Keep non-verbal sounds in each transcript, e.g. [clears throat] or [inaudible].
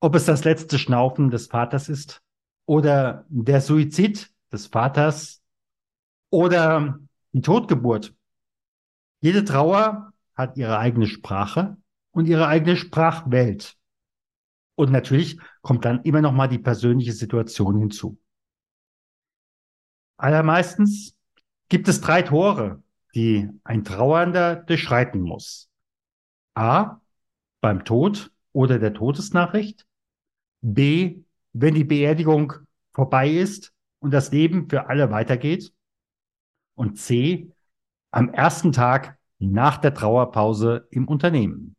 Ob es das letzte Schnaufen des Vaters ist oder der Suizid des Vaters oder die Totgeburt. Jede Trauer hat ihre eigene Sprache und ihre eigene Sprachwelt. Und natürlich kommt dann immer noch mal die persönliche Situation hinzu. Allermeistens gibt es drei Tore, die ein Trauernder durchschreiten muss. A. Beim Tod oder der Todesnachricht. B. Wenn die Beerdigung vorbei ist und das Leben für alle weitergeht. Und C. Am ersten Tag nach der Trauerpause im Unternehmen.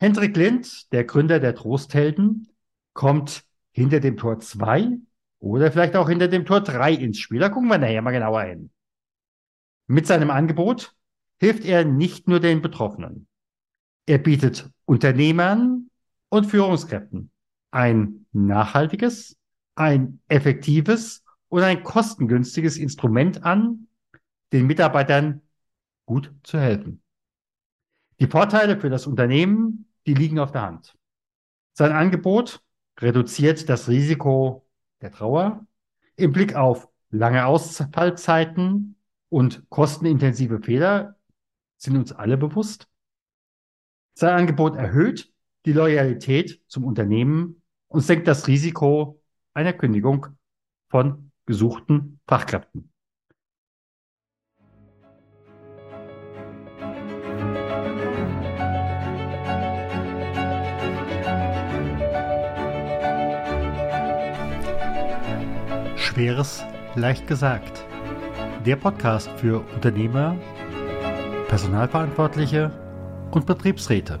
Hendrik Lind, der Gründer der Trosthelden, kommt hinter dem Tor 2 oder vielleicht auch hinter dem Tor 3 ins Spiel. Da gucken wir nachher mal genauer hin. Mit seinem Angebot hilft er nicht nur den Betroffenen. Er bietet Unternehmern und Führungskräften ein nachhaltiges, ein effektives und ein kostengünstiges Instrument an, den Mitarbeitern gut zu helfen. Die Vorteile für das Unternehmen, die liegen auf der Hand. Sein Angebot reduziert das Risiko der Trauer im Blick auf lange Ausfallzeiten und kostenintensive Fehler sind uns alle bewusst. Sein Angebot erhöht die Loyalität zum Unternehmen und senkt das Risiko einer Kündigung von gesuchten Fachkräften. Schweres leicht gesagt. Der Podcast für Unternehmer, Personalverantwortliche und Betriebsräte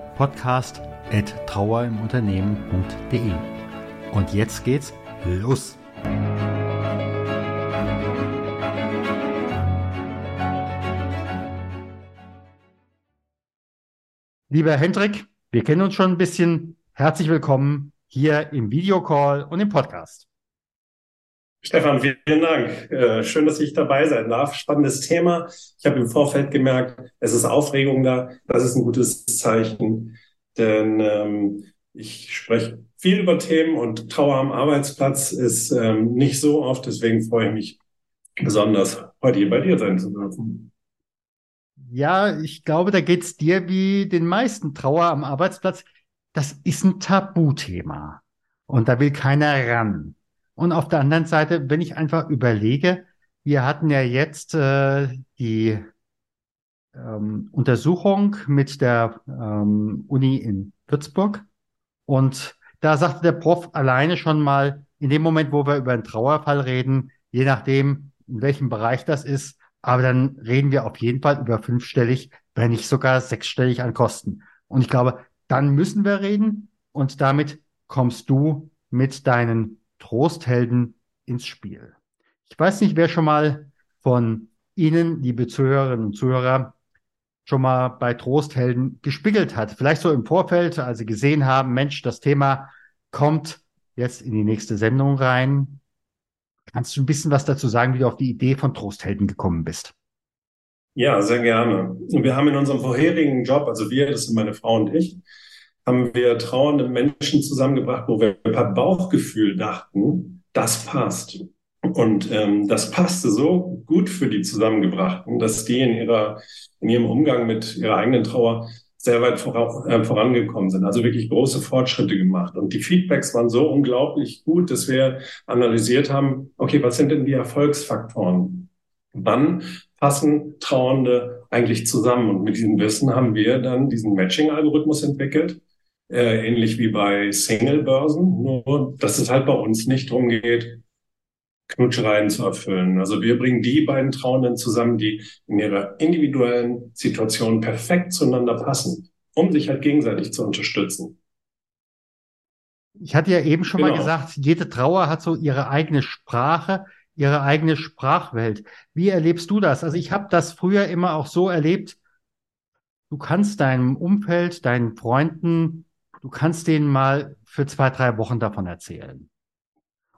podcast.trauerimunternehmen.de. Und jetzt geht's los! Lieber Hendrik, wir kennen uns schon ein bisschen. Herzlich willkommen hier im Videocall und im Podcast. Stefan, vielen Dank. Äh, schön, dass ich dabei sein darf. Spannendes Thema. Ich habe im Vorfeld gemerkt, es ist Aufregung da. Das ist ein gutes Zeichen, denn ähm, ich spreche viel über Themen und Trauer am Arbeitsplatz ist ähm, nicht so oft. Deswegen freue ich mich besonders, heute hier bei dir sein zu dürfen. Ja, ich glaube, da geht's dir wie den meisten Trauer am Arbeitsplatz. Das ist ein Tabuthema. Und da will keiner ran. Und auf der anderen Seite, wenn ich einfach überlege, wir hatten ja jetzt äh, die ähm, Untersuchung mit der ähm, Uni in Würzburg. Und da sagte der Prof alleine schon mal, in dem Moment, wo wir über einen Trauerfall reden, je nachdem, in welchem Bereich das ist, aber dann reden wir auf jeden Fall über fünfstellig, wenn nicht sogar sechsstellig an Kosten. Und ich glaube, dann müssen wir reden und damit kommst du mit deinen Trosthelden ins Spiel. Ich weiß nicht, wer schon mal von Ihnen, liebe Zuhörerinnen und Zuhörer, schon mal bei Trosthelden gespiegelt hat. Vielleicht so im Vorfeld, als Sie gesehen haben, Mensch, das Thema kommt jetzt in die nächste Sendung rein. Kannst du ein bisschen was dazu sagen, wie du auf die Idee von Trosthelden gekommen bist? Ja, sehr gerne. Wir haben in unserem vorherigen Job, also wir, das sind meine Frau und ich, haben wir trauernde Menschen zusammengebracht, wo wir per Bauchgefühl dachten, das passt. Und ähm, das passte so gut für die Zusammengebrachten, dass die in ihrer in ihrem Umgang mit ihrer eigenen Trauer sehr weit vora, äh, vorangekommen sind, also wirklich große Fortschritte gemacht. Und die Feedbacks waren so unglaublich gut, dass wir analysiert haben, okay, was sind denn die Erfolgsfaktoren? Wann passen Trauernde eigentlich zusammen? Und mit diesem Wissen haben wir dann diesen Matching-Algorithmus entwickelt, äh, ähnlich wie bei Single-Börsen, nur dass es halt bei uns nicht darum geht, Knutschereien zu erfüllen. Also wir bringen die beiden Trauenden zusammen, die in ihrer individuellen Situation perfekt zueinander passen, um sich halt gegenseitig zu unterstützen. Ich hatte ja eben schon mal Genau. gesagt, jede Trauer hat so ihre eigene Sprache, ihre eigene Sprachwelt. Wie erlebst du das? Also ich habe das früher immer auch so erlebt, du kannst deinem Umfeld, deinen Freunden, du kannst denen mal für zwei, drei Wochen davon erzählen.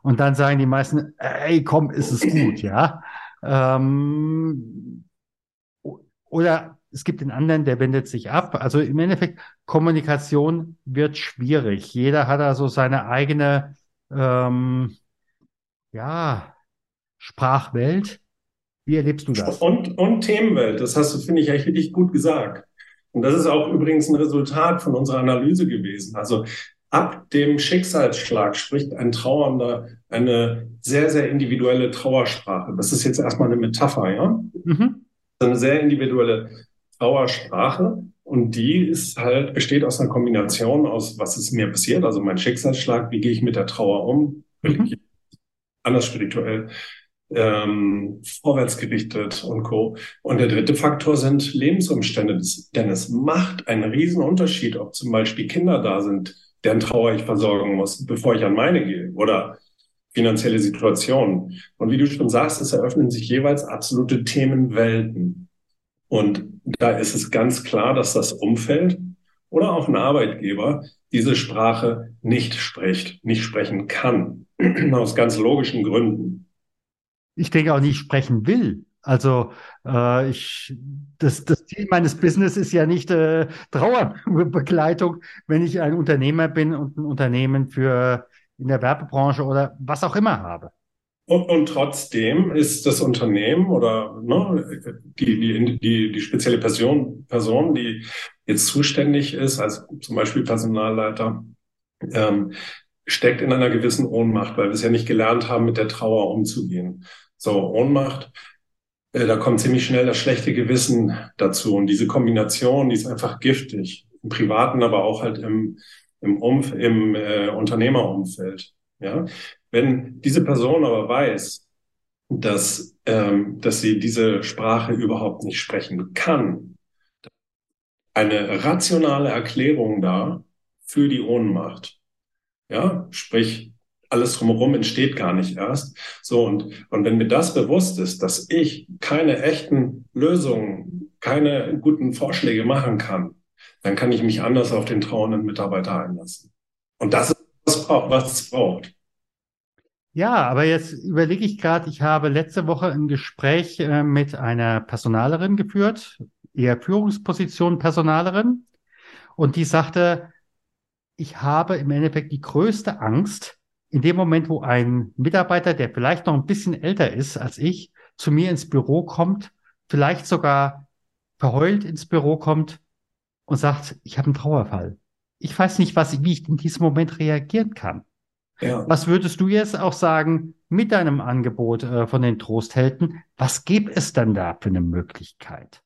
Und dann sagen die meisten, ey, komm, ist es gut, ja. Ähm, oder es gibt den anderen, der wendet sich ab. Also im Endeffekt, Kommunikation wird schwierig. Jeder hat da so seine eigene, ähm, ja, Sprachwelt. Wie erlebst du das? Und, und Themenwelt, das hast du, finde ich, echt richtig gut gesagt. Und das ist auch übrigens ein Resultat von unserer Analyse gewesen. Also ab dem Schicksalsschlag spricht ein Trauernder eine sehr, sehr individuelle Trauersprache. Das ist jetzt erstmal eine Metapher, ja? Mhm. Eine sehr individuelle Trauersprache. Und die ist halt, besteht aus einer Kombination aus, was ist mir passiert, also mein Schicksalsschlag, wie gehe ich mit der Trauer um, Mhm. anders spirituell, ähm, vorwärtsgerichtet und Co. Und der dritte Faktor sind Lebensumstände. Denn es macht einen riesen Unterschied, ob zum Beispiel Kinder da sind, deren Trauer ich versorgen muss, bevor ich an meine gehe oder finanzielle Situationen. Und wie du schon sagst, es eröffnen sich jeweils absolute Themenwelten. Und da ist es ganz klar, dass das Umfeld oder auch ein Arbeitgeber diese Sprache nicht spricht, nicht sprechen kann. [clears throat] Aus ganz logischen Gründen. Ich denke auch nicht sprechen will. Also äh, ich, das, das Ziel meines Business ist ja nicht äh, Trauerbegleitung, wenn ich ein Unternehmer bin und ein Unternehmen für in der Werbebranche oder was auch immer habe. Und, und trotzdem ist das Unternehmen oder ne, die, die, die, die spezielle Person, Person, die jetzt zuständig ist, als zum Beispiel Personalleiter, ähm, steckt in einer gewissen Ohnmacht, weil wir es ja nicht gelernt haben, mit der Trauer umzugehen. So, Ohnmacht, äh, da kommt ziemlich schnell das schlechte Gewissen dazu. Und diese Kombination, die ist einfach giftig. Im Privaten, aber auch halt im, im, Umf im äh, Unternehmerumfeld. Ja, wenn diese Person aber weiß, dass, ähm, dass sie diese Sprache überhaupt nicht sprechen kann, eine rationale Erklärung da für die Ohnmacht. Ja, sprich, alles drumherum entsteht gar nicht erst. So, und, und wenn mir das bewusst ist, dass ich keine echten Lösungen, keine guten Vorschläge machen kann, dann kann ich mich anders auf den trauernden Mitarbeiter einlassen. Und das ist, was, was es braucht. Ja, aber jetzt überlege ich gerade, ich habe letzte Woche ein Gespräch äh, mit einer Personalerin geführt, eher Führungsposition Personalerin, und die sagte, ich habe im Endeffekt die größte Angst, in dem Moment, wo ein Mitarbeiter, der vielleicht noch ein bisschen älter ist als ich, zu mir ins Büro kommt, vielleicht sogar verheult ins Büro kommt und sagt, ich habe einen Trauerfall. Ich weiß nicht, was, wie ich in diesem Moment reagieren kann. Ja. Was würdest du jetzt auch sagen mit deinem Angebot äh, von den Trosthelden? Was gibt es denn da für eine Möglichkeit?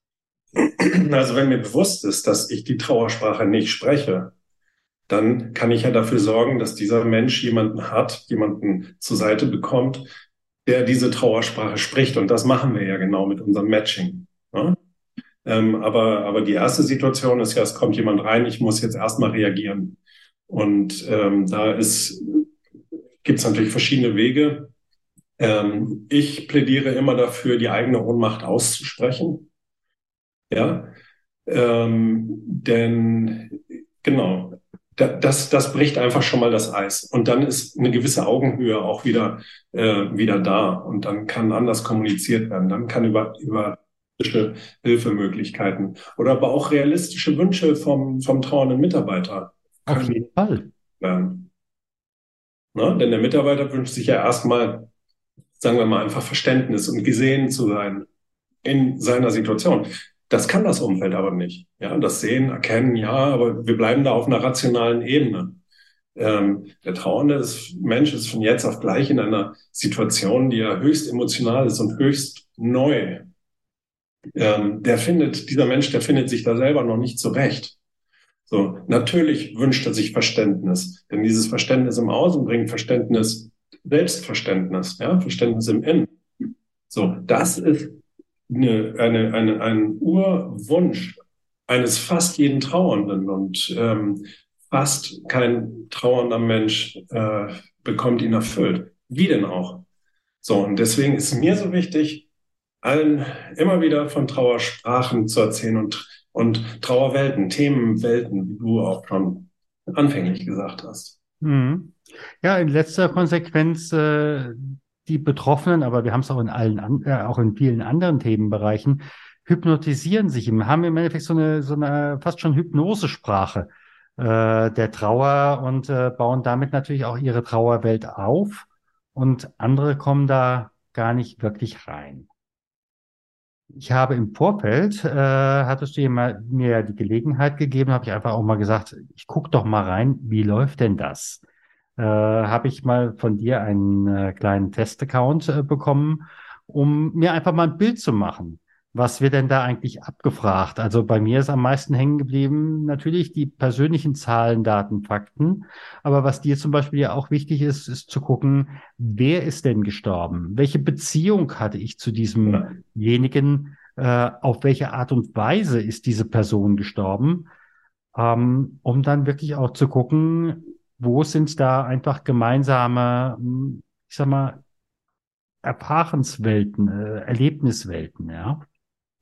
Also wenn mir bewusst ist, dass ich die Trauersprache nicht spreche, dann kann ich ja dafür sorgen, dass dieser Mensch jemanden hat, jemanden zur Seite bekommt, der diese Trauersprache spricht. Und das machen wir ja genau mit unserem Matching. Ja? Ähm, aber, aber die erste Situation ist ja, es kommt jemand rein, ich muss jetzt erstmal reagieren. Und ähm, da ist, gibt es natürlich verschiedene Wege. Ähm, ich plädiere immer dafür, die eigene Ohnmacht auszusprechen. Ja, ähm, denn genau, das, das bricht einfach schon mal das Eis. Und dann ist eine gewisse Augenhöhe auch wieder, äh, wieder da. Und dann kann anders kommuniziert werden. Dann kann über, über Hilfemöglichkeiten oder aber auch realistische Wünsche vom, vom trauernden Mitarbeiter. Auf jeden Fall. Werden. Na, denn der Mitarbeiter wünscht sich ja erstmal, sagen wir mal, einfach Verständnis und gesehen zu sein in seiner Situation. Das kann das Umfeld aber nicht. Ja, das Sehen, Erkennen, ja, aber wir bleiben da auf einer rationalen Ebene. Ähm, der trauernde ist, Mensch ist von jetzt auf gleich in einer Situation, die ja höchst emotional ist und höchst neu. Ähm, der findet, dieser Mensch, der findet sich da selber noch nicht zurecht. So, natürlich wünscht er sich Verständnis, denn dieses Verständnis im Außen bringt Verständnis, Selbstverständnis, ja, Verständnis im Innen. So, das ist eine, eine, eine, ein Urwunsch eines fast jeden Trauernden. Und ähm, fast kein trauernder Mensch äh, bekommt ihn erfüllt. Wie denn auch? So, und deswegen ist mir so wichtig, allen immer wieder von Trauersprachen zu erzählen und, und Trauerwelten, Themenwelten, wie du auch schon anfänglich gesagt hast. Mhm. Ja, in letzter Konsequenz äh, die Betroffenen, aber wir haben es auch in allen, äh, auch in vielen anderen Themenbereichen, hypnotisieren sich, haben im Endeffekt so eine, so eine fast schon Hypnosesprache äh, der Trauer und äh, bauen damit natürlich auch ihre Trauerwelt auf und andere kommen da gar nicht wirklich rein. Ich habe im Vorfeld, äh, hattest du ja mal, mir die Gelegenheit gegeben, habe ich einfach auch mal gesagt, ich guck doch mal rein, wie läuft denn das? Äh, habe ich mal von dir einen äh, kleinen Testaccount äh, bekommen, um mir einfach mal ein Bild zu machen was wird denn da eigentlich abgefragt? Also bei mir ist am meisten hängen geblieben natürlich die persönlichen Zahlen, Daten, Fakten. Aber was dir zum Beispiel ja auch wichtig ist, ist zu gucken, wer ist denn gestorben? Welche Beziehung hatte ich zu diesemjenigen? Äh, auf welche Art und Weise ist diese Person gestorben? Ähm, um dann wirklich auch zu gucken, wo sind da einfach gemeinsame, ich sag mal, Erfahrenswelten, äh, Erlebniswelten, ja.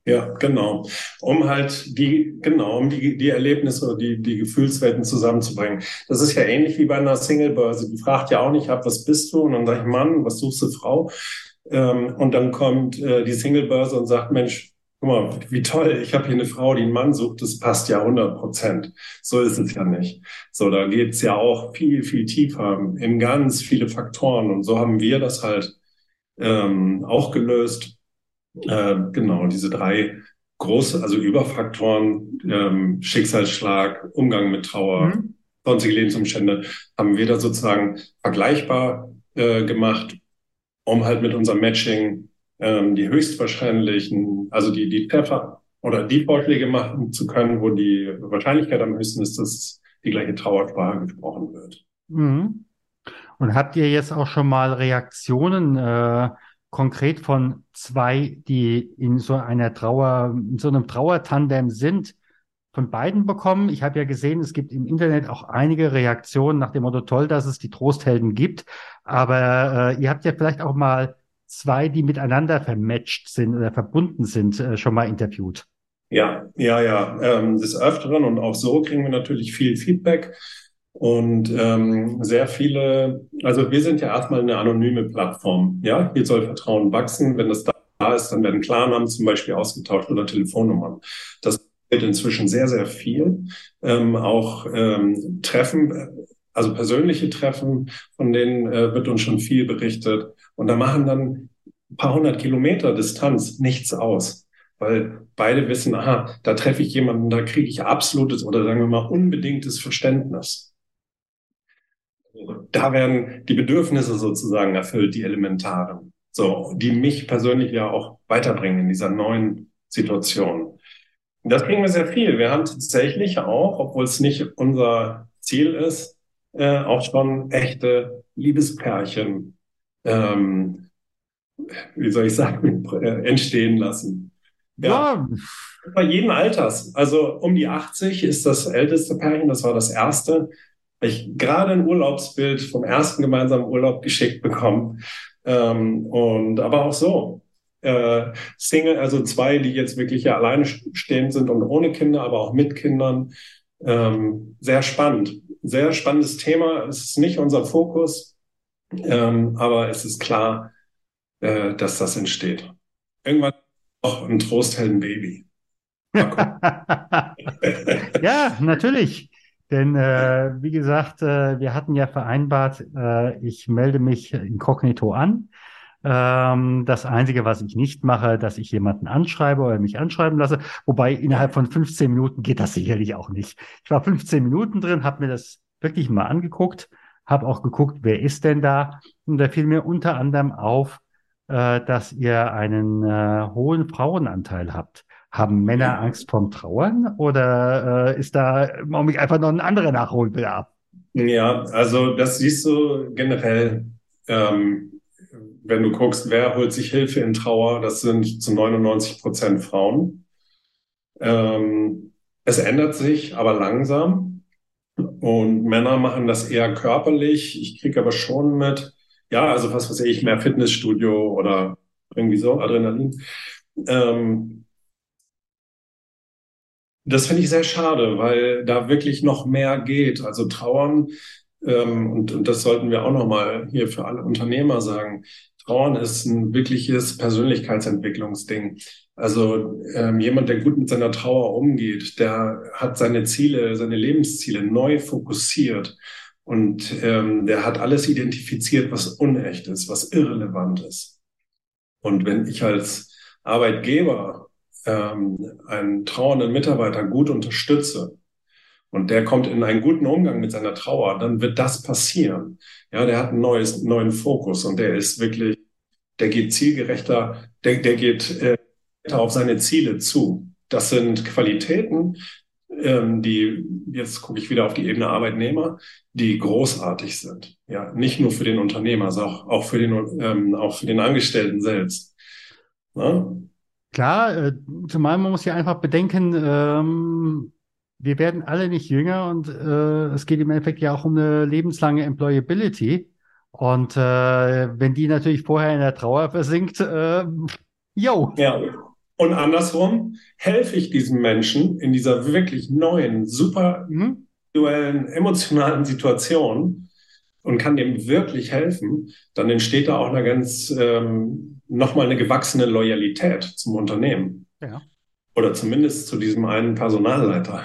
Ja, genau. Um halt die, genau, um die, die Erlebnisse oder die, die Gefühlswelten zusammenzubringen. Das ist ja ähnlich wie bei einer Singlebörse. Die fragt ja auch nicht ab, was bist du? Und dann sage ich, Mann, was suchst du, Frau? Ähm, und dann kommt äh, die Singlebörse und sagt, Mensch, guck mal, wie toll, ich habe hier eine Frau, die einen Mann sucht, das passt ja 100 Prozent. So ist es ja nicht. So, da geht's ja auch viel, viel tiefer in ganz viele Faktoren. Und so haben wir das halt ähm, auch gelöst äh, genau, diese drei große, also Überfaktoren, ähm, Schicksalsschlag, Umgang mit Trauer, mhm. sonstige Lebensumstände, haben wir da sozusagen vergleichbar äh, gemacht, um halt mit unserem Matching ähm, die höchstwahrscheinlichen, also die, die Treffer oder die Vorschläge machen zu können, wo die Wahrscheinlichkeit am höchsten ist, dass die gleiche Trauersprache gesprochen wird. Mhm. Und habt ihr jetzt auch schon mal Reaktionen äh, konkret von zwei, die in so einer Trauer, in so einem Trauertandem sind, von beiden bekommen. Ich habe ja gesehen, es gibt im Internet auch einige Reaktionen nach dem Motto, toll, dass es die Trosthelden gibt. Aber äh, ihr habt ja vielleicht auch mal zwei, die miteinander vermatcht sind oder verbunden sind, äh, schon mal interviewt. Ja, ja, ja. Ähm, des Öfteren und auch so kriegen wir natürlich viel Feedback. Und ähm, sehr viele, also wir sind ja erstmal eine anonyme Plattform. Ja, hier soll Vertrauen wachsen. Wenn das da ist, dann werden Klarnamen zum Beispiel ausgetauscht oder Telefonnummern. Das wird inzwischen sehr, sehr viel. Ähm, auch ähm, Treffen, also persönliche Treffen, von denen äh, wird uns schon viel berichtet. Und da machen dann ein paar hundert Kilometer Distanz nichts aus. Weil beide wissen, aha, da treffe ich jemanden, da kriege ich absolutes oder sagen wir mal unbedingtes Verständnis da werden die Bedürfnisse sozusagen erfüllt, die elementaren, so, die mich persönlich ja auch weiterbringen in dieser neuen Situation. Das kriegen wir sehr viel. Wir haben tatsächlich auch, obwohl es nicht unser Ziel ist, äh, auch schon echte Liebespärchen, ähm, wie soll ich sagen, [laughs] äh, entstehen lassen. Ja. ja. Bei jedem Alters. Also um die 80 ist das älteste Pärchen, das war das erste ich gerade ein Urlaubsbild vom ersten gemeinsamen Urlaub geschickt bekommen. Ähm, und aber auch so. Äh, Single, also zwei, die jetzt wirklich ja alleine stehen sind und ohne Kinder, aber auch mit Kindern. Ähm, sehr spannend. Sehr spannendes Thema. Es ist nicht unser Fokus, ähm, aber es ist klar, äh, dass das entsteht. Irgendwann auch ein Trosthelden-Baby. [laughs] ja, natürlich. Denn äh, wie gesagt, äh, wir hatten ja vereinbart, äh, ich melde mich inkognito an. Ähm, das Einzige, was ich nicht mache, dass ich jemanden anschreibe oder mich anschreiben lasse. Wobei innerhalb von 15 Minuten geht das sicherlich auch nicht. Ich war 15 Minuten drin, habe mir das wirklich mal angeguckt, habe auch geguckt, wer ist denn da. Und da fiel mir unter anderem auf, äh, dass ihr einen äh, hohen Frauenanteil habt. Haben Männer Angst vorm Trauern oder äh, ist da im Augenblick einfach noch ein anderer Nachholbedarf? Ja, also das siehst du generell, ähm, wenn du guckst, wer holt sich Hilfe in Trauer, das sind zu 99 Prozent Frauen. Ähm, es ändert sich aber langsam. und Männer machen das eher körperlich. Ich kriege aber schon mit, ja, also was weiß ich, mehr Fitnessstudio oder irgendwie so, Adrenalin. Ähm, das finde ich sehr schade, weil da wirklich noch mehr geht. Also Trauern, ähm, und, und das sollten wir auch nochmal hier für alle Unternehmer sagen. Trauern ist ein wirkliches Persönlichkeitsentwicklungsding. Also ähm, jemand, der gut mit seiner Trauer umgeht, der hat seine Ziele, seine Lebensziele neu fokussiert und ähm, der hat alles identifiziert, was unecht ist, was irrelevant ist. Und wenn ich als Arbeitgeber ähm, einen trauernden Mitarbeiter gut unterstütze und der kommt in einen guten Umgang mit seiner Trauer, dann wird das passieren. Ja, der hat einen neues, neuen Fokus und der ist wirklich, der geht zielgerechter, der, der geht äh, auf seine Ziele zu. Das sind Qualitäten, ähm, die, jetzt gucke ich wieder auf die Ebene Arbeitnehmer, die großartig sind. Ja, nicht nur für den Unternehmer, sondern auch, auch für den, ähm, auch für den Angestellten selbst. Ja? Klar, äh, zumal man muss ja einfach bedenken, ähm, wir werden alle nicht jünger und äh, es geht im Endeffekt ja auch um eine lebenslange Employability. Und äh, wenn die natürlich vorher in der Trauer versinkt, äh, yo. Ja. Und andersrum helfe ich diesem Menschen in dieser wirklich neuen, super mhm. individuellen, emotionalen Situation und kann dem wirklich helfen, dann entsteht da auch eine ganz ähm, nochmal eine gewachsene Loyalität zum Unternehmen. Ja. Oder zumindest zu diesem einen Personalleiter.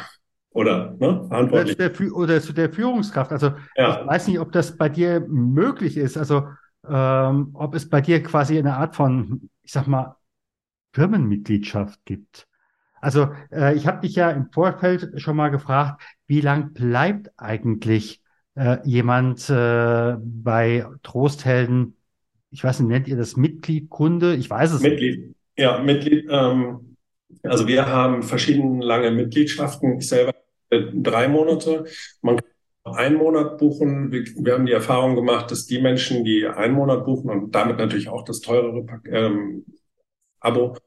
Oder, ne, verantwortlich. Oder zu der, oder zu der Führungskraft. Also, ja. ich weiß nicht, ob das bei dir möglich ist. Also, ähm, ob es bei dir quasi eine Art von, ich sag mal, Firmenmitgliedschaft gibt. Also, äh, ich habe dich ja im Vorfeld schon mal gefragt, wie lang bleibt eigentlich äh, jemand äh, bei Trosthelden ich weiß nicht, nennt ihr das Mitglied, Kunde? Ich weiß es Mitglied. nicht. Ja, Mitglied. Ähm, also wir haben verschiedene lange Mitgliedschaften. Ich selber drei Monate. Man kann einen Monat buchen. Wir, wir, haben die Erfahrung gemacht, dass die Menschen, die einen Monat buchen und damit natürlich auch das teurere ähm, Abo,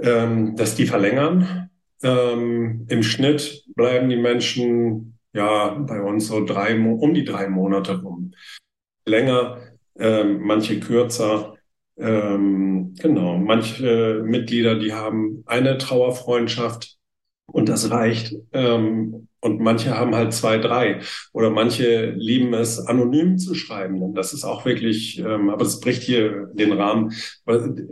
ähm, dass die verlängern. Ähm, Im Schnitt bleiben die Menschen ja bei uns so drei um die drei Monate rum. Länger ähm, manche kürzer. Ähm, genau, manche Mitglieder, die haben eine Trauerfreundschaft und das reicht. Ähm, und manche haben halt zwei, drei. Oder manche lieben es, anonym zu schreiben. Und das ist auch wirklich, ähm, aber es bricht hier den Rahmen,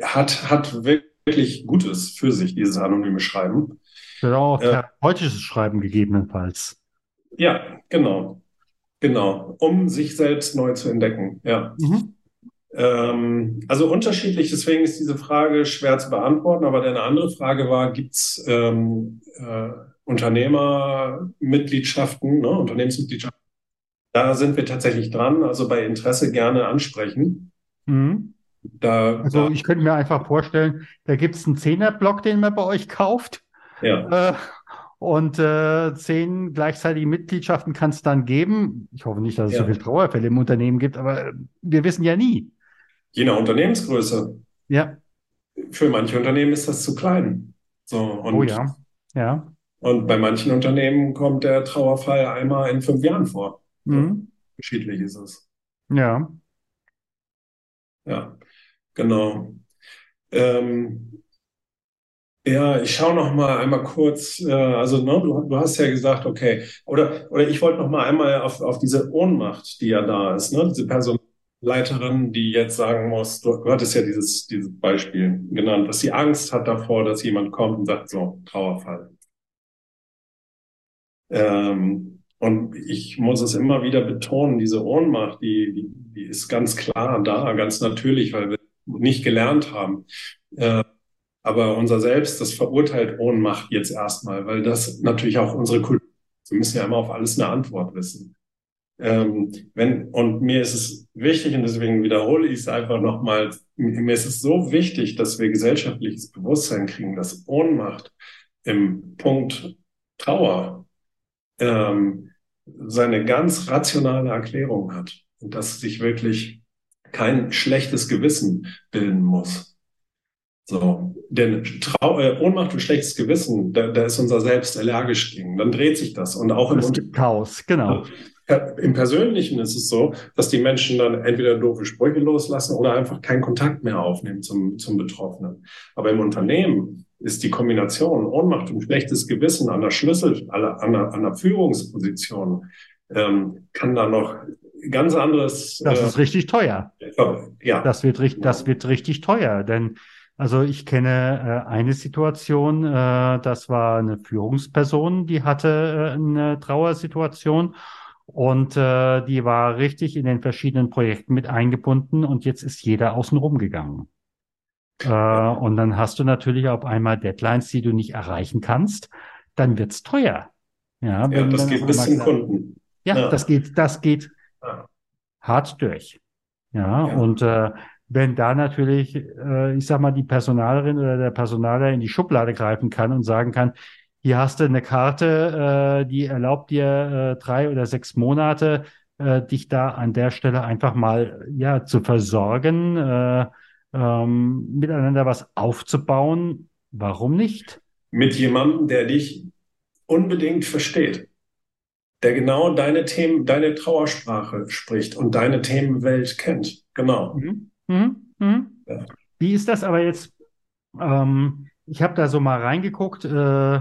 hat, hat wirklich Gutes für sich, dieses anonyme Schreiben. Äh, therapeutisches Schreiben gegebenenfalls. Ja, genau. Genau, um sich selbst neu zu entdecken. Ja. Mhm. Ähm, also unterschiedlich, deswegen ist diese Frage schwer zu beantworten. Aber eine andere Frage war, gibt es ähm, äh, Unternehmermitgliedschaften, ne, Unternehmensmitgliedschaften? Da sind wir tatsächlich dran. Also bei Interesse gerne ansprechen. Mhm. Da, also ich könnte mir einfach vorstellen, da gibt es einen Zehnerblock, den man bei euch kauft. Ja. Äh, und äh, zehn gleichzeitige Mitgliedschaften kann es dann geben. Ich hoffe nicht, dass es ja. so viele Trauerfälle im Unternehmen gibt, aber wir wissen ja nie. Je nach Unternehmensgröße. Ja. Für manche Unternehmen ist das zu klein. So, und, oh ja. Ja. Und bei manchen Unternehmen kommt der Trauerfall einmal in fünf Jahren vor. Mhm. Unterschiedlich ist es. Ja. Ja, genau. Ähm, ja, ich schaue noch mal einmal kurz, äh, also ne, du, du, hast ja gesagt, okay, oder, oder ich wollte noch mal einmal auf, auf diese Ohnmacht, die ja da ist, ne, diese Personalleiterin, die jetzt sagen muss, du, du hattest ja dieses, dieses Beispiel genannt, dass sie Angst hat davor, dass jemand kommt und sagt, so, Trauerfall. Ähm, und ich muss es immer wieder betonen, diese Ohnmacht, die, die, die ist ganz klar da, ganz natürlich, weil wir nicht gelernt haben. Äh, aber unser Selbst, das verurteilt Ohnmacht jetzt erstmal, weil das natürlich auch unsere Kultur, wir müssen ja immer auf alles eine Antwort wissen. Ähm, wenn, und mir ist es wichtig, und deswegen wiederhole ich es einfach nochmal, mir ist es so wichtig, dass wir gesellschaftliches Bewusstsein kriegen, dass Ohnmacht im Punkt Trauer ähm, seine ganz rationale Erklärung hat und dass sich wirklich kein schlechtes Gewissen bilden muss. So, denn Trau äh, Ohnmacht und schlechtes Gewissen, da, da ist unser Selbst allergisch gegen. Dann dreht sich das. Und auch im gibt Chaos, genau. Im Persönlichen ist es so, dass die Menschen dann entweder doofe Sprüche loslassen oder einfach keinen Kontakt mehr aufnehmen zum, zum Betroffenen. Aber im Unternehmen ist die Kombination Ohnmacht und schlechtes Gewissen an der Schlüssel, an der, an der Führungsposition, ähm, kann da noch ganz anderes. Das äh, ist richtig teuer. Ja. Das wird, das wird richtig teuer, denn also ich kenne äh, eine Situation, äh, das war eine Führungsperson, die hatte äh, eine Trauersituation und äh, die war richtig in den verschiedenen Projekten mit eingebunden und jetzt ist jeder außen rum gegangen. Äh, und dann hast du natürlich auf einmal Deadlines, die du nicht erreichen kannst. Dann wird's teuer. Ja, ja das geht bis zum Kunden. Ja, ja, das geht, das geht ja. hart durch. Ja, ja. und äh, wenn da natürlich, äh, ich sag mal, die Personalerin oder der Personaler in die Schublade greifen kann und sagen kann, hier hast du eine Karte, äh, die erlaubt dir äh, drei oder sechs Monate, äh, dich da an der Stelle einfach mal ja zu versorgen, äh, ähm, miteinander was aufzubauen. Warum nicht? Mit jemandem, der dich unbedingt versteht, der genau deine Themen, deine Trauersprache spricht und deine Themenwelt kennt. Genau. Mhm. Mhm. Mhm. Ja. Wie ist das aber jetzt? Ähm, ich habe da so mal reingeguckt. Äh,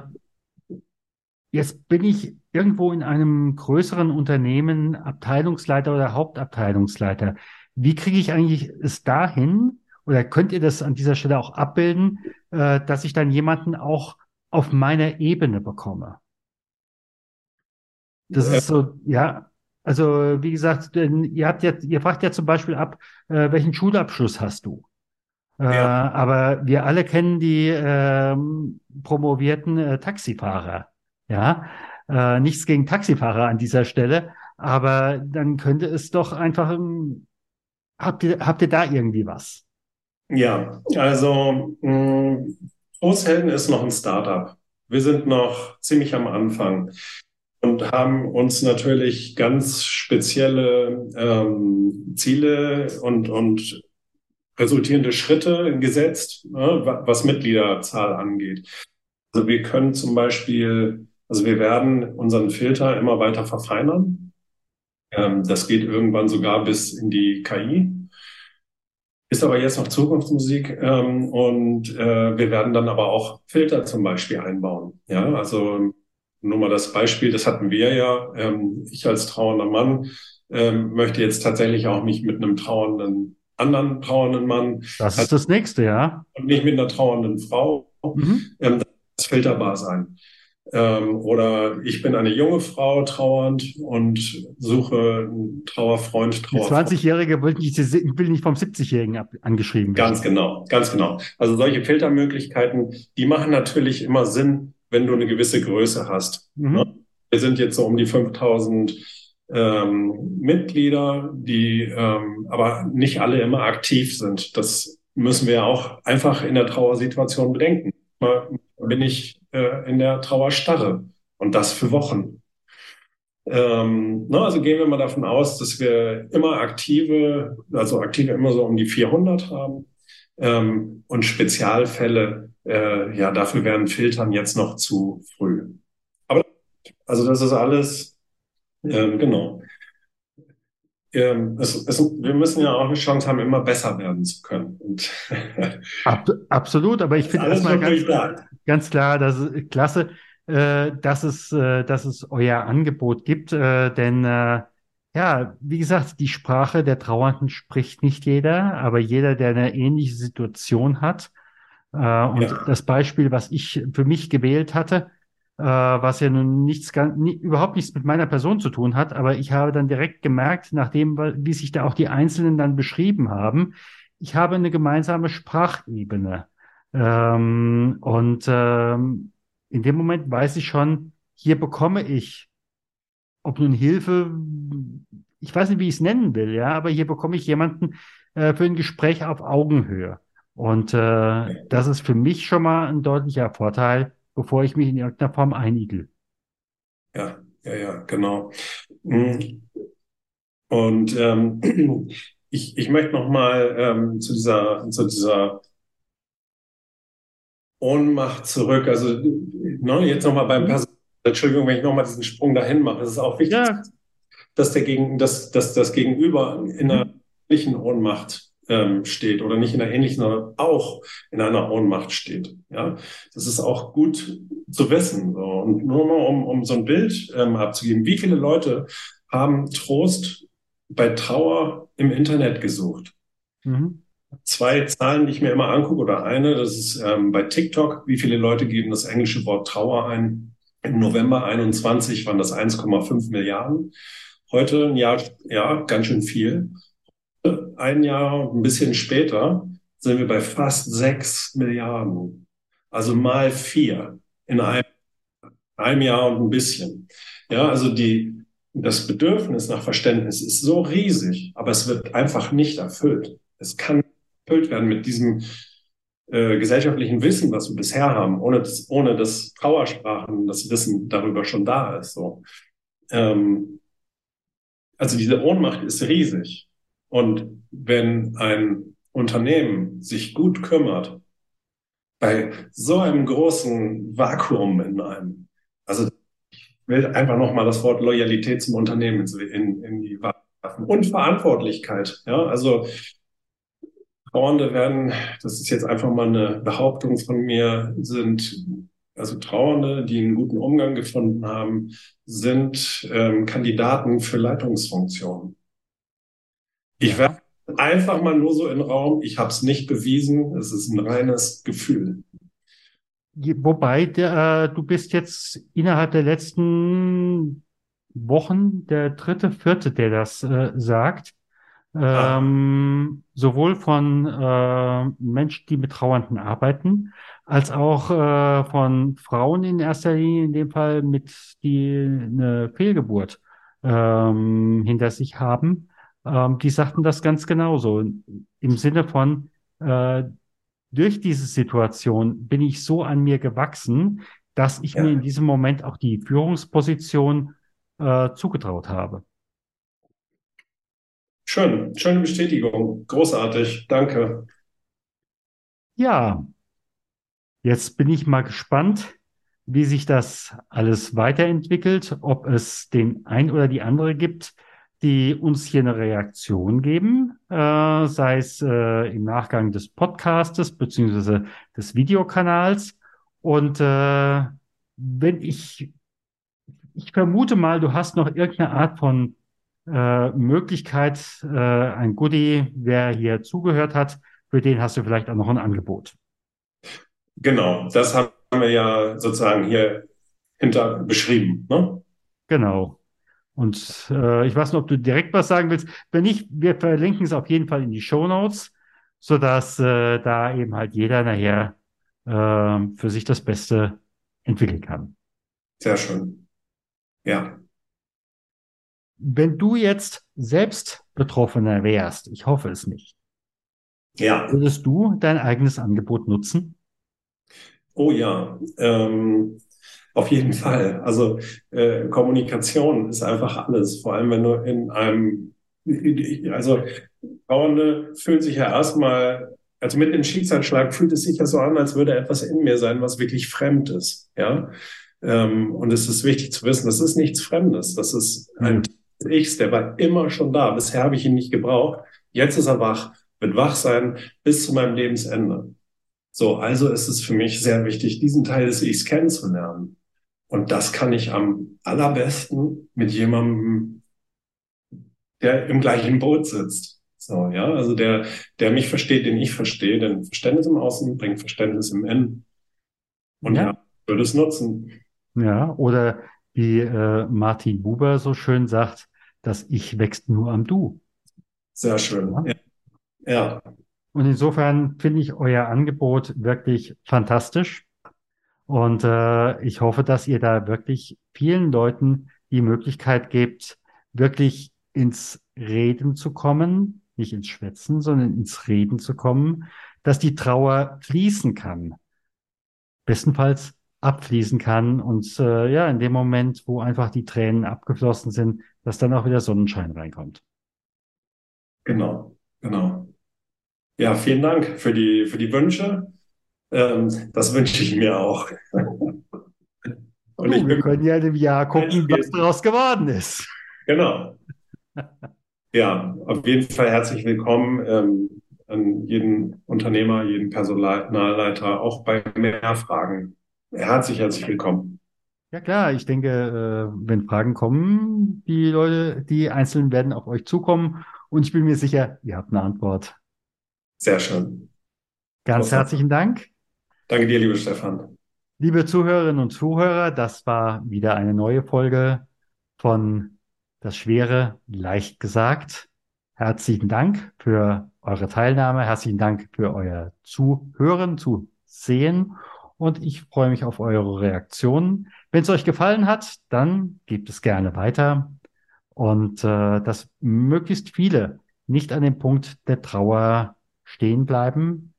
Jetzt bin ich irgendwo in einem größeren Unternehmen Abteilungsleiter oder Hauptabteilungsleiter. Wie kriege ich eigentlich es dahin? Oder könnt ihr das an dieser Stelle auch abbilden, äh, dass ich dann jemanden auch auf meiner Ebene bekomme? Das ist so, ja. Also wie gesagt, denn ihr habt ja, ihr fragt ja zum Beispiel ab, äh, welchen Schulabschluss hast du? Äh, ja. Aber wir alle kennen die äh, promovierten äh, Taxifahrer. Ja, äh, nichts gegen Taxifahrer an dieser Stelle, aber dann könnte es doch einfach, ähm, habt ihr, habt ihr da irgendwie was? Ja, also mh, Großhelden ist noch ein Startup. Wir sind noch ziemlich am Anfang und haben uns natürlich ganz spezielle ähm, Ziele und, und resultierende Schritte gesetzt, ne, was Mitgliederzahl angeht. Also wir können zum Beispiel also wir werden unseren Filter immer weiter verfeinern. Ähm, das geht irgendwann sogar bis in die KI. Ist aber jetzt noch Zukunftsmusik ähm, und äh, wir werden dann aber auch Filter zum Beispiel einbauen. Ja, also nur mal das Beispiel, das hatten wir ja. Ähm, ich als trauernder Mann ähm, möchte jetzt tatsächlich auch mich mit einem trauernden anderen trauernden Mann. Das ist das nächste, ja. Und nicht mit einer trauernden Frau. Mhm. Ähm, das filterbar sein. Ähm, oder ich bin eine junge Frau trauernd und suche einen Trauerfreund. Trauerfreund. Die 20-Jährige will nicht, will nicht vom 70-Jährigen angeschrieben werden. Ganz genau, ganz genau. Also solche Filtermöglichkeiten, die machen natürlich immer Sinn, wenn du eine gewisse Größe hast. Mhm. Ne? Wir sind jetzt so um die 5000 ähm, Mitglieder, die ähm, aber nicht alle immer aktiv sind. Das müssen wir auch einfach in der Trauersituation bedenken. Mal bin ich äh, in der Trauerstarre und das für Wochen. Ähm, na, also gehen wir mal davon aus, dass wir immer aktive, also aktive immer so um die 400 haben ähm, und Spezialfälle, äh, ja, dafür wären Filtern jetzt noch zu früh. Aber also das ist alles, ähm, genau. Ähm, es, es, wir müssen ja auch eine Chance haben, immer besser werden zu können. Und [laughs] Ab, absolut, aber ich finde erstmal ganz, ganz klar, das ist klasse, äh, dass es, äh, dass es euer Angebot gibt, äh, denn äh, ja, wie gesagt, die Sprache der Trauernden spricht nicht jeder, aber jeder, der eine ähnliche Situation hat. Äh, und ja. das Beispiel, was ich für mich gewählt hatte, was ja nun nichts, ganz, nie, überhaupt nichts mit meiner Person zu tun hat, aber ich habe dann direkt gemerkt, nachdem, wie sich da auch die Einzelnen dann beschrieben haben, ich habe eine gemeinsame Sprachebene. Ähm, und ähm, in dem Moment weiß ich schon, hier bekomme ich, ob nun Hilfe, ich weiß nicht, wie ich es nennen will, ja, aber hier bekomme ich jemanden äh, für ein Gespräch auf Augenhöhe. Und äh, das ist für mich schon mal ein deutlicher Vorteil, bevor ich mich in irgendeiner Form einigel. Ja, ja, ja, genau. Mhm. Und ähm, [clears throat] ich, ich möchte noch mal ähm, zu dieser zu dieser Ohnmacht zurück. Also ne, jetzt nochmal beim Personal, Entschuldigung, wenn ich nochmal diesen Sprung dahin mache. Es ist auch wichtig, Ja, dass der Gegen, dass, dass das Gegenüber in einer ähnlichen Ohnmacht ähm, steht oder nicht in einer ähnlichen, sondern auch in einer Ohnmacht steht. Ja, das ist auch gut zu wissen. So. Und nur mal, um, um so ein Bild ähm, abzugeben, wie viele Leute haben Trost bei Trauer im Internet gesucht? mhm. Zwei Zahlen, die ich mir immer angucke, oder eine, das ist ähm, bei TikTok, wie viele Leute geben das englische Wort Trauer ein? Im November 21 waren das 1,5 Milliarden. Heute ein Jahr, ja, ganz schön viel. Ein Jahr und ein bisschen später sind wir bei fast sechs Milliarden. Also mal vier in einem, einem Jahr und ein bisschen. Ja, also die, das Bedürfnis nach Verständnis ist so riesig, aber es wird einfach nicht erfüllt. Es kann erfüllt werden mit diesem äh, gesellschaftlichen Wissen, was wir bisher haben, ohne das, ohne das Trauersprachen, das Wissen darüber schon da ist. So. Ähm, also diese Ohnmacht ist riesig. Und wenn ein Unternehmen sich gut kümmert, bei so einem großen Vakuum in einem, also ich will einfach nochmal das Wort Loyalität zum Unternehmen in, in die werfen und Verantwortlichkeit. Ja, also Trauernde werden, das ist jetzt einfach mal eine Behauptung von mir, sind also Trauernde, die einen guten Umgang gefunden haben, sind ähm, Kandidaten für Leitungsfunktionen. Ich werfe einfach mal nur so in den Raum, ich habe es nicht bewiesen, es ist ein reines Gefühl. Wobei, der, äh, du bist jetzt innerhalb der letzten Wochen der dritte, vierte, der das äh, sagt. Ah, Ähm, sowohl von äh, Menschen, die mit Trauernden arbeiten, als auch äh, von Frauen in erster Linie, in dem Fall mit, die eine Fehlgeburt ähm, hinter sich haben. Ähm, die sagten das ganz genauso. Im Sinne von, äh, durch diese Situation bin ich so an mir gewachsen, dass ich mir in ja, diesem Moment auch die Führungsposition äh, zugetraut habe. schön, schöne Bestätigung, großartig, danke. Ja, jetzt bin ich mal gespannt, wie sich das alles weiterentwickelt, ob es den ein oder die andere gibt, die uns hier eine Reaktion geben, äh, sei es äh, im Nachgang des Podcastes beziehungsweise des Videokanals. Und äh, wenn ich Ich vermute mal, du hast noch irgendeine Art von äh, Möglichkeit, äh, ein Goodie, wer hier zugehört hat, für den hast du vielleicht auch noch ein Angebot. Genau, das haben wir ja sozusagen hier hinter beschrieben. Ne? Genau. Und äh, ich weiß nicht, ob du direkt was sagen willst. Wenn nicht, wir verlinken es auf jeden Fall in die Show Notes, sodass äh, da eben halt jeder nachher äh, für sich das Beste entwickeln kann. Sehr schön. Ja, Wenn du jetzt selbst Betroffener wärst, ich hoffe es nicht, ja, würdest du dein eigenes Angebot nutzen? oh ja, ähm, auf jeden Fall. Also äh, Kommunikation ist einfach alles, vor allem wenn du in einem, also Trauernde fühlt sich ja erstmal, also mit dem Schicksalsschlag fühlt es sich ja so an, als würde etwas in mir sein, was wirklich fremd ist. Ja. Ähm, und es ist wichtig zu wissen, das ist nichts Fremdes. Das ist ein Ichs, der war immer schon da. Bisher habe ich ihn nicht gebraucht. Jetzt ist er wach, wird wach sein bis zu meinem Lebensende. So, also ist es für mich sehr wichtig, diesen Teil des Ichs kennenzulernen. Und das kann ich am allerbesten mit jemandem, der im gleichen Boot sitzt. So, ja, also der, der mich versteht, den ich verstehe, denn Verständnis im Außen bringt Verständnis im Innen. Und Ja, würde es nutzen. ja. Oder wie äh, Martin Buber so schön sagt, das Ich wächst nur am Du. Sehr schön. Ja. Ja, ja, Und insofern finde ich euer Angebot wirklich fantastisch. Und äh, ich hoffe, dass ihr da wirklich vielen Leuten die Möglichkeit gebt, wirklich ins Reden zu kommen, nicht ins Schwätzen, sondern ins Reden zu kommen, dass die Trauer fließen kann, bestenfalls abfließen kann und äh, ja, in dem Moment, wo einfach die Tränen abgeflossen sind, dass dann auch wieder Sonnenschein reinkommt. genau, genau. Ja, vielen Dank für die, für die Wünsche. Ähm, das wünsche ich mir auch. Und du, wir können ja im Jahr gucken, was daraus geworden ist. Genau. [laughs] Ja, auf jeden Fall herzlich willkommen ähm, an jeden Unternehmer, jeden Personalleiter, auch bei mehr Fragen. Herzlich, herzlich willkommen. Ja klar, ich denke, äh, wenn Fragen kommen, die Leute, die Einzelnen werden auf euch zukommen und ich bin mir sicher, ihr habt eine Antwort. Sehr schön. Ganz Großartig. herzlichen Dank. Danke dir, liebe Stefan. Liebe Zuhörerinnen und Zuhörer, das war wieder eine neue Folge von Das Schwere leicht gesagt. Herzlichen Dank für eure Teilnahme. Herzlichen Dank für euer Zuhören, Zusehen. Und ich freue mich auf eure Reaktionen. Wenn es euch gefallen hat, dann gebt es gerne weiter. Und äh, dass möglichst viele nicht an dem Punkt der Trauer stehen bleiben,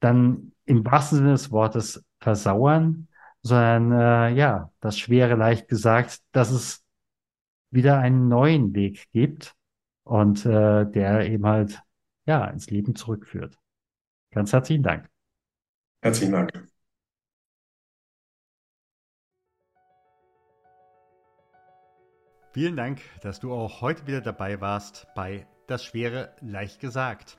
dann im wahrsten Sinne des Wortes versauern, sondern äh, ja, das Schwere leicht gesagt, dass es wieder einen neuen Weg gibt und äh, der eben halt ja ins Leben zurückführt. Ganz herzlichen Dank. Herzlichen Dank. Vielen Dank, dass du auch heute wieder dabei warst bei Das Schwere leicht gesagt.